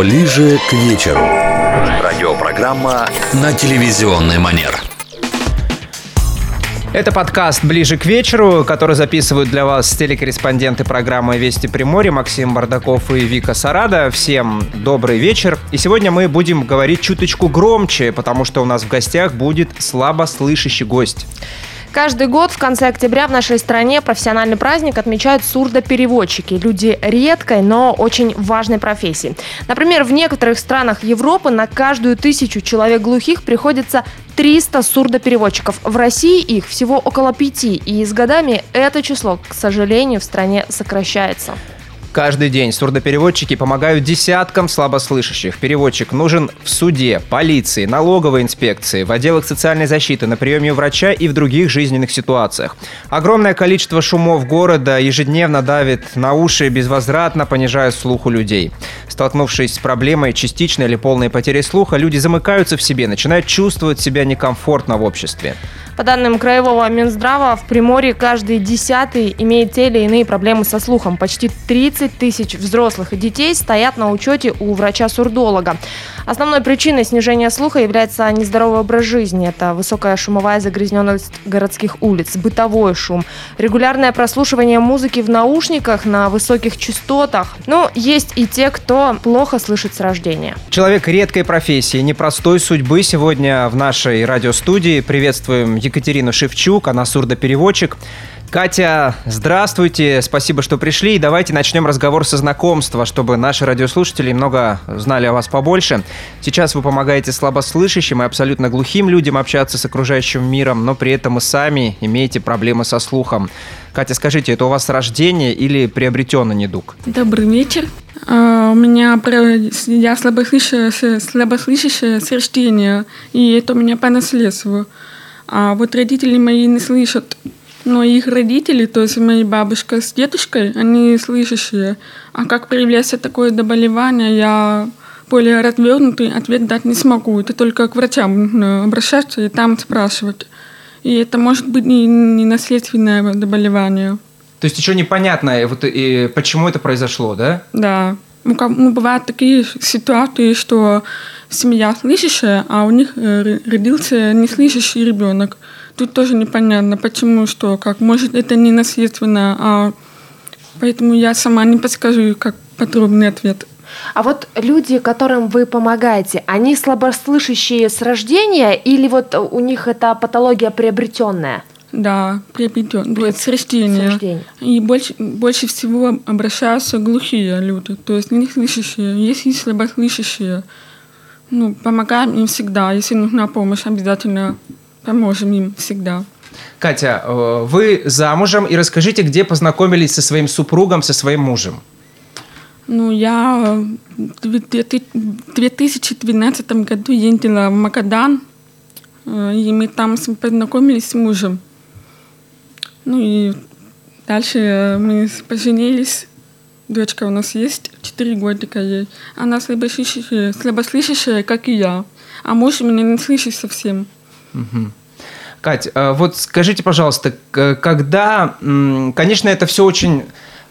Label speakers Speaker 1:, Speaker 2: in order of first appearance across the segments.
Speaker 1: Ближе к вечеру. Радиопрограмма на телевизионный манер.
Speaker 2: Это подкаст «Ближе к вечеру», который записывают для вас телекорреспонденты программы «Вести Приморье» Максим Бардаков и Вика Сарада. Всем добрый вечер. И сегодня мы будем говорить чуточку громче, потому что у нас в гостях будет слабо слышащий гость.
Speaker 3: Каждый год в конце октября в нашей стране профессиональный праздник отмечают сурдопереводчики. Люди редкой, но очень важной профессии. Например, в некоторых странах Европы на каждую тысячу человек глухих приходится 300 сурдопереводчиков. В России их всего около пяти, и с годами это число, к сожалению, в стране сокращается.
Speaker 2: Каждый день сурдопереводчики помогают десяткам слабослышащих. Переводчик нужен в суде, полиции, налоговой инспекции, в отделах социальной защиты, на приеме у врача и в других жизненных ситуациях. Огромное количество шумов города ежедневно давит на уши, безвозвратно понижая слух у людей. Столкнувшись с проблемой частичной или полной потери слуха, люди замыкаются в себе, начинают чувствовать себя некомфортно в обществе.
Speaker 3: По данным Краевого Минздрава, в Приморье каждый десятый имеет те или иные проблемы со слухом. Почти 30 тысяч взрослых и детей стоят на учете у врача-сурдолога. Основной причиной снижения слуха является нездоровый образ жизни. Это высокая шумовая загрязненность городских улиц, бытовой шум, регулярное прослушивание музыки в наушниках на высоких частотах. Но есть и те, кто плохо слышит с рождения.
Speaker 2: Человек редкой профессии, непростой судьбы сегодня в нашей радиостудии. Приветствуем Екатерину Шевчук, она сурдопереводчик. Катя, здравствуйте, спасибо, что пришли. Давайте начнем разговор со знакомства, чтобы наши радиослушатели много знали о вас побольше. Сейчас вы помогаете слабослышащим и абсолютно глухим людям общаться с окружающим миром, но при этом и сами имеете проблемы со слухом. Катя, скажите, это у вас рождение или приобретенный недуг?
Speaker 4: Добрый вечер. Uh, у меня я слабослышащая, слабослышащая с рождения, и это у меня по наследству. А вот родители мои не слышат но их родители, то есть моя бабушка с дедушкой, они слышащие. А как проявляется такое заболевание, я более развернутый ответ дать не смогу. Это только к врачам обращаться и там спрашивать. И это может быть не, не наследственное заболевание.
Speaker 2: То есть еще непонятно, вот, и почему это произошло, да?
Speaker 4: Да. Ну, как, ну, бывают такие ситуации, что семья слышащая, а у них э, родился неслышащий ребенок. Тут тоже непонятно, почему, что, как. Может, это не наследственно, а поэтому я сама не подскажу, как подробный ответ.
Speaker 3: А вот люди, которым вы помогаете, они слабослышащие с рождения или вот у них это патология приобретенная?
Speaker 4: Да, приобретенная, с рождения. С рождения. И больше, больше всего обращаются глухие люди, то есть не слышащие. Есть и слабослышащие. Ну, помогаем им всегда. Если нужна помощь, обязательно Поможем им всегда.
Speaker 2: Катя, э, вы замужем, и расскажите, где познакомились со своим супругом, со своим мужем?
Speaker 4: Ну, я в 2012 году ездила в Магадан, э, и мы там познакомились с мужем. Ну и дальше мы поженились. Дочка у нас есть, 4 годика ей. Она слабослышащая, слабослышащая, как и я. А муж меня не слышит совсем.
Speaker 2: Угу. Кать, э, вот скажите, пожалуйста, когда, конечно, это все очень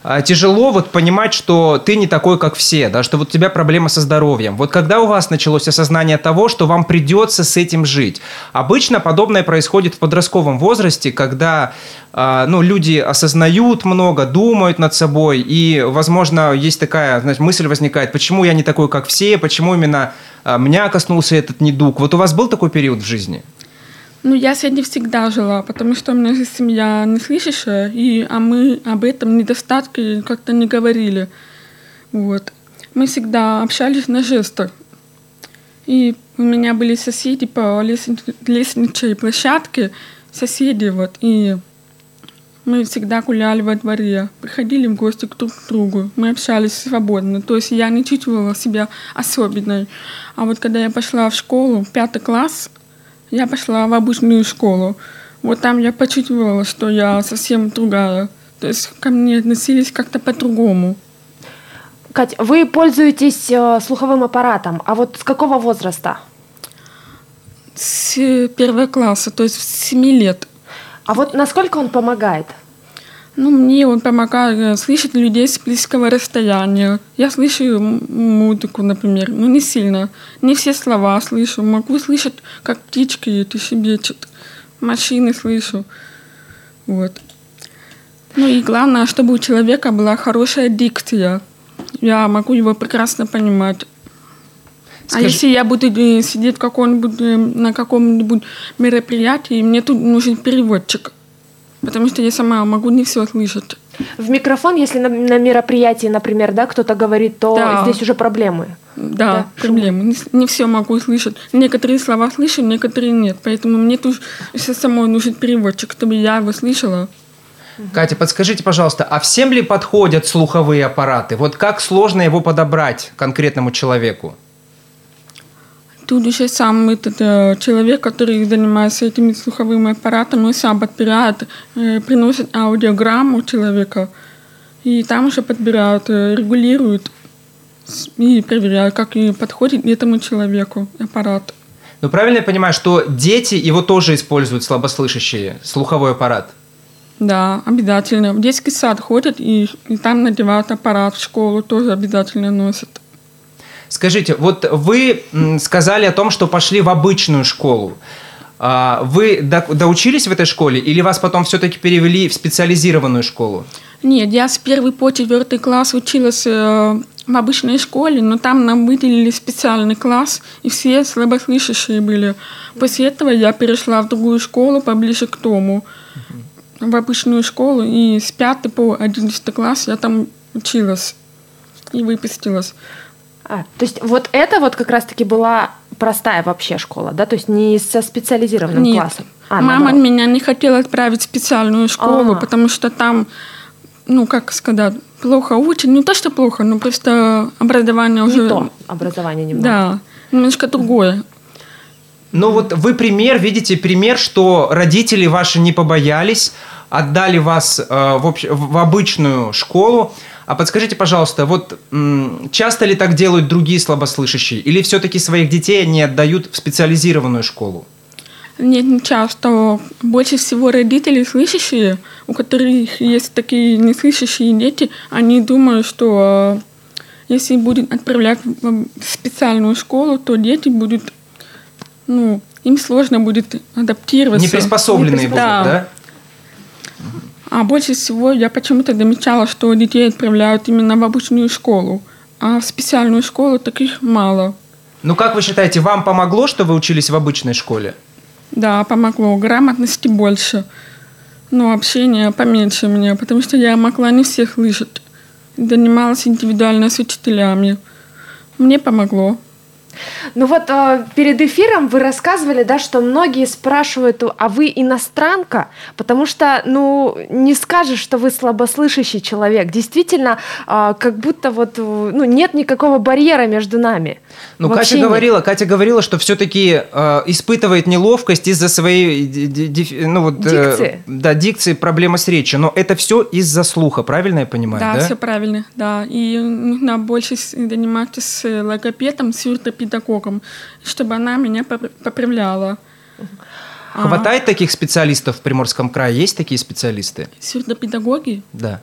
Speaker 2: э, тяжело вот понимать, что ты не такой, как все, да, что вот у тебя проблема со здоровьем. Вот когда у вас началось осознание того, что вам придется с этим жить? Обычно подобное происходит в подростковом возрасте, когда э, ну, люди осознают много, думают над собой, и, возможно, есть такая знаете, мысль возникает, почему я не такой, как все, почему именно меня коснулся этот недуг. Вот у вас был такой период в жизни?
Speaker 4: Ну, я с этим всегда жила, потому что у меня же семья не слышащая, и, а мы об этом недостатке как-то не говорили. Вот. Мы всегда общались на жестах. И у меня были соседи по лестничной площадке, соседи вот, и мы всегда гуляли во дворе, приходили в гости к друг другу, мы общались свободно, то есть я не чувствовала себя особенной. А вот когда я пошла в школу, пятый класс, я пошла в обычную школу. Вот там я почувствовала, что я совсем другая. То есть ко мне относились как-то по-другому.
Speaker 3: Кать, вы пользуетесь э, слуховым аппаратом, а вот с какого возраста?
Speaker 4: С первого класса, то есть с 7 лет.
Speaker 3: А вот насколько он помогает?
Speaker 4: Ну, мне он помогает слышать людей с близкого расстояния. Я слышу музыку, например, но не сильно. Не все слова слышу. Могу слышать, как птички это щебечут. Машины слышу. Вот. Ну и главное, чтобы у человека была хорошая дикция. Я могу его прекрасно понимать. А Скажи... А если я буду э, сидеть в каком-нибудь, э, на каком-нибудь мероприятии, мне тут нужен переводчик. Потому что я сама могу не все слышать.
Speaker 3: В микрофон, если на, на мероприятии, например, да, кто-то говорит, то да. здесь уже проблемы.
Speaker 4: Да, да проблемы. Не, не все могу слышать. Некоторые слова слышу, некоторые нет. Поэтому мне тут все самой нужен переводчик, чтобы я его слышала.
Speaker 2: Катя, подскажите, пожалуйста, а всем ли подходят слуховые аппараты? Вот как сложно его подобрать конкретному человеку?
Speaker 4: Тут еще сам этот э, человек, который занимается этими слуховыми аппаратами, сам подбирает, э, приносит аудиограмму человека, и там уже подбирают, э, регулируют и проверяют, как и подходит этому человеку аппарат.
Speaker 2: Ну, правильно я понимаю, что дети его тоже используют, слабослышащие, слуховой аппарат?
Speaker 4: Да, обязательно. В детский сад ходят и, и там надевают аппарат, в школу тоже обязательно носят.
Speaker 2: Скажите, вот вы сказали о том, что пошли в обычную школу. А, вы доучились в этой школе или вас потом все-таки перевели в специализированную школу?
Speaker 4: Нет, я с первый по четвертый класс училась э, в обычной школе, но там нам выделили специальный класс, и все слабослышащие были. После этого я перешла в другую школу поближе к дому, в обычную школу, и с 5 по 11 класс я там училась и выпустилась.
Speaker 3: А, то есть вот это вот как раз-таки была простая вообще школа, да? То есть не со специализированным
Speaker 4: Нет.
Speaker 3: классом?
Speaker 4: А, Мама наоборот. меня не хотела отправить в специальную школу, ага. потому что там, ну, как сказать, плохо учат. Не то, что плохо, но просто образование уже...
Speaker 3: Не то образование немного.
Speaker 4: Да, немножко другое.
Speaker 2: Ну вот вы пример, видите пример, что родители ваши не побоялись, отдали вас э, в, общ... в обычную школу, а подскажите, пожалуйста, вот часто ли так делают другие слабослышащие? Или все-таки своих детей они отдают в специализированную школу?
Speaker 4: Нет, не часто. Больше всего родители слышащие, у которых есть такие неслышащие дети, они думают, что э, если будет отправлять в специальную школу, то дети будут, ну, им сложно будет адаптироваться.
Speaker 2: Не приспособленные будут, да? да?
Speaker 4: А больше всего я почему-то замечала, что детей отправляют именно в обычную школу, а в специальную школу таких мало.
Speaker 2: Ну как вы считаете, вам помогло, что вы учились в обычной школе?
Speaker 4: Да, помогло. Грамотности больше. Но общение поменьше мне, потому что я могла не всех слышать. Занималась индивидуально с учителями. Мне помогло.
Speaker 3: Ну вот э, перед эфиром вы рассказывали, да, что многие спрашивают, а вы иностранка? Потому что, ну, не скажешь, что вы слабослышащий человек. Действительно, э, как будто вот, ну, нет никакого барьера между нами.
Speaker 2: Ну, Катя говорила, Катя говорила, что все-таки э, испытывает неловкость из-за своей, ди, ну вот, э, дикции. Э, да, дикции, проблемы с речью. Но это все из-за слуха, правильно я понимаю?
Speaker 4: Да, да? все правильно, да. И нужно больше заниматься с логопедом, с педагогом, чтобы она меня поправляла.
Speaker 2: Хватает а. таких специалистов в Приморском крае? Есть такие специалисты?
Speaker 4: Сурдопедагоги?
Speaker 2: Да.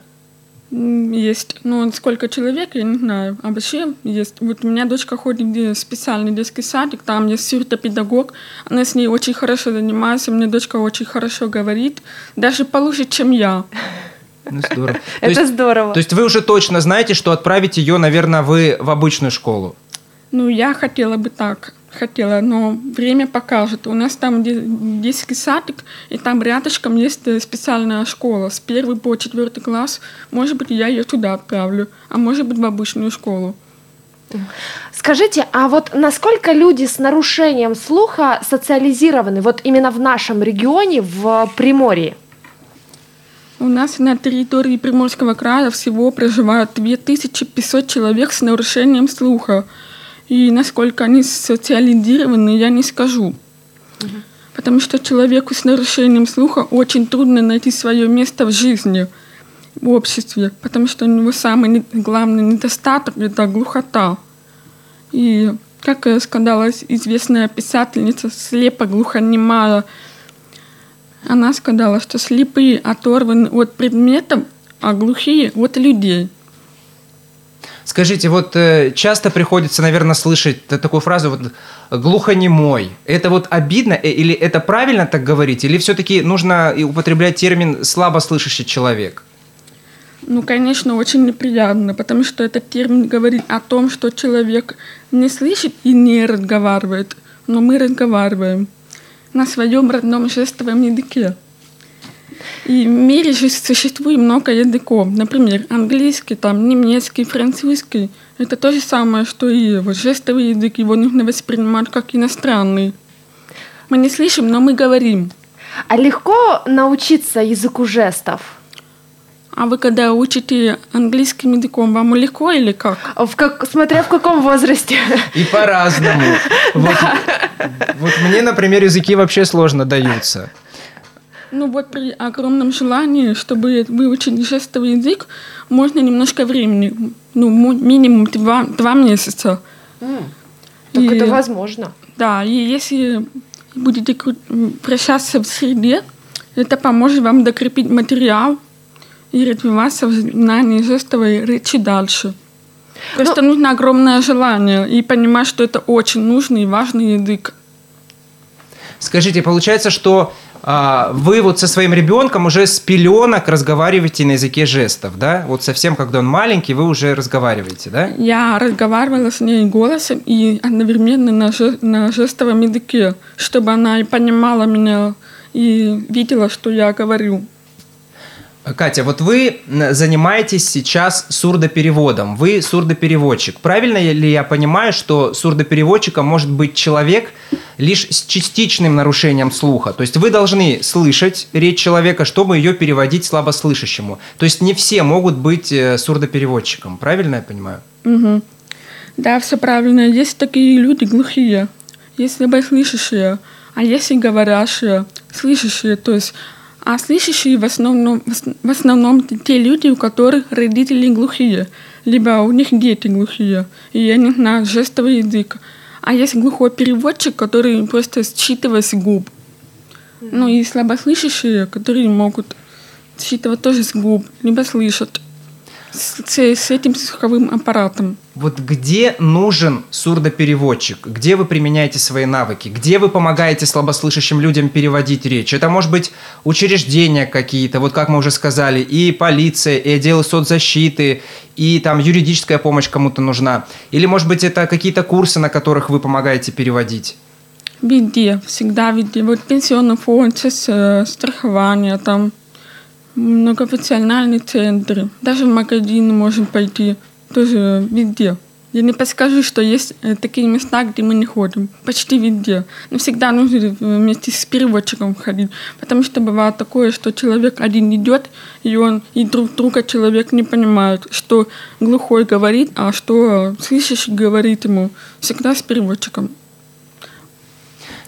Speaker 4: Есть. Ну, сколько человек, я не знаю. А вообще есть. Вот у меня дочка ходит в специальный детский садик, там есть сурдопедагог. Она с ней очень хорошо занимается, мне дочка очень хорошо говорит. Даже получше, чем я.
Speaker 2: Ну, здорово.
Speaker 3: Это здорово.
Speaker 2: То есть вы уже точно знаете, что отправить ее, наверное, вы в обычную школу?
Speaker 4: Ну, я хотела бы так, хотела, но время покажет. У нас там детский садик, и там рядышком есть э, специальная школа с первый по четвертый класс. Может быть, я ее туда отправлю, а может быть, в обычную школу.
Speaker 3: Скажите, а вот насколько люди с нарушением слуха социализированы вот именно в нашем регионе, в Приморье?
Speaker 4: У нас на территории Приморского края всего проживают 2500 человек с нарушением слуха. И насколько они социализированы, я не скажу. Угу. Потому что человеку с нарушением слуха очень трудно найти свое место в жизни, в обществе, потому что у него самый главный недостаток – это глухота. И, как сказала известная писательница, слепо глухонемая Она сказала, что слепые оторваны от предметов, а глухие от людей.
Speaker 2: Скажите, вот э, часто приходится, наверное, слышать такую фразу вот глухонемой. Это вот обидно э, или это правильно так говорить, или все-таки нужно употреблять термин слабослышащий человек?
Speaker 4: Ну, конечно, очень неприятно, потому что этот термин говорит о том, что человек не слышит и не разговаривает, но мы разговариваем на своем родном жестовом языке. И в мире же существует много языков. Например, английский, там, немецкий, французский. Это то же самое, что и вот жестовый язык. Его нужно воспринимать как иностранный. Мы не слышим, но мы говорим.
Speaker 3: А легко научиться языку жестов?
Speaker 4: А вы когда учите английским языком, вам легко или как?
Speaker 3: В как, смотря в каком возрасте.
Speaker 2: И по-разному. Вот, вот мне, например, языки вообще сложно даются.
Speaker 4: Ну вот при огромном желании, чтобы выучить жестовый язык, можно немножко времени, ну му- минимум два, два месяца.
Speaker 3: Так
Speaker 4: И-
Speaker 3: это возможно.
Speaker 4: Да, и если будете вращаться в среде, это поможет вам докрепить материал и развиваться в знании жестовой речи дальше. Просто нужно огромное желание и понимать, что это очень нужный и важный язык.
Speaker 2: Скажите, получается, что вы вот со своим ребенком уже с пеленок разговариваете на языке жестов, да? Вот совсем, когда он маленький, вы уже разговариваете, да?
Speaker 4: Я разговаривала с ней голосом и одновременно на, же- на жестовом языке, чтобы она и понимала меня и видела, что я говорю.
Speaker 2: Катя, вот вы занимаетесь сейчас сурдопереводом. Вы сурдопереводчик. Правильно ли я понимаю, что сурдопереводчиком может быть человек лишь с частичным нарушением слуха? То есть вы должны слышать речь человека, чтобы ее переводить слабослышащему. То есть не все могут быть э, сурдопереводчиком. Правильно я понимаю?
Speaker 4: Мгм. Да, все правильно. Есть такие люди глухие, есть слабослышащие, а есть и говорящие, слышащие. То есть, а слышащие в основном, в ос- в основном те люди, у которых родители глухие, либо у них дети глухие, и они знают жестовый язык. А есть глухой переводчик, который просто считывает с губ. Ну и слабослышащие, которые могут считывать тоже с губ, либо слышат с, с- этим слуховым аппаратом.
Speaker 2: Вот где нужен сурдопереводчик? Где вы применяете свои навыки? Где вы помогаете слабослышащим людям переводить речь? Это может быть учреждения какие-то, вот как мы уже сказали, и полиция, и отделы соцзащиты, и там юридическая помощь кому-то нужна. Или, может быть, это какие-то курсы, на которых вы помогаете переводить?
Speaker 4: Везде, всегда везде. Вот пенсионный фонд, э, страхование, там многофункциональные центры. Даже в магазин можем пойти. Тоже везде. Я не подскажу, что есть э, такие места, где мы не ходим. Почти везде. Но всегда нужно вместе с переводчиком ходить. Потому что бывает такое, что человек один идет, и он и друг друга человек не понимает, что глухой говорит, а что слышащий говорит ему. Всегда с переводчиком.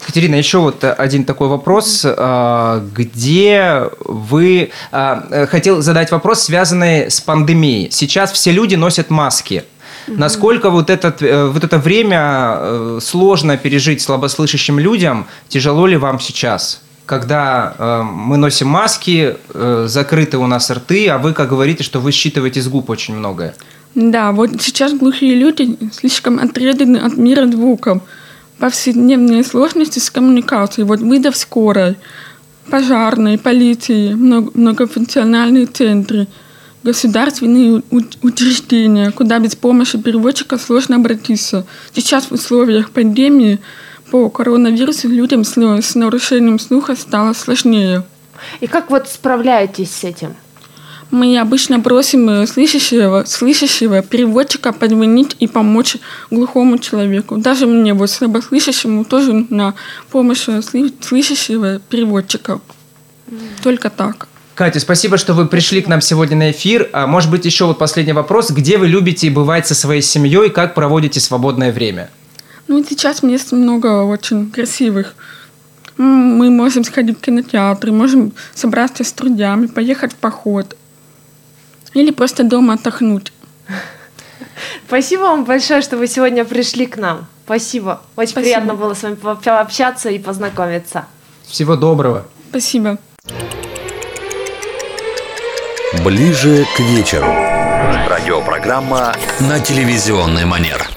Speaker 2: Катерина, еще вот э, один такой вопрос. А, Где вы... а, э, Хотел задать вопрос, связанный с пандемией. Сейчас все люди носят маски. Насколько вот, этот, э, вот это время сложно пережить слабослышащим людям? Тяжело ли вам сейчас? Когда э, мы носим маски, э, закрыты у нас рты, а вы, как говорите, что вы считываете с губ очень многое.
Speaker 4: Да, вот сейчас глухие люди слишком отрезаны от мира звуков. Повседневные сложности с коммуникацией, вот вызов скорой, пожарной, полиции, много- многофункциональные центры, государственные учреждения, куда без помощи переводчика сложно обратиться. Сейчас в условиях пандемии по коронавирусу людям с нарушением слуха стало сложнее.
Speaker 3: И как вот справляетесь с этим?
Speaker 4: Мы обычно просим э, слышащего, слышащего переводчика позвонить и помочь глухому человеку. Даже мне, вот слабослышащему, тоже нужна помощь э, слышащего переводчика. Только так.
Speaker 2: Катя, спасибо, что вы пришли к нам сегодня на эфир. А, может быть, еще вот последний вопрос. Где вы любите бывать со своей семьей? Как проводите свободное время?
Speaker 4: Ну, сейчас мест много очень красивых. Мы можем сходить в кинотеатр, можем собраться с друзьями, поехать в поход. Или просто дома отдохнуть.
Speaker 3: Спасибо вам большое, что вы сегодня пришли к нам. Спасибо. Очень
Speaker 4: Спасибо.
Speaker 3: приятно было с вами пообщаться и познакомиться.
Speaker 2: Всего доброго.
Speaker 4: Спасибо.
Speaker 1: Ближе к вечеру. Радиопрограмма на телевизионный манер.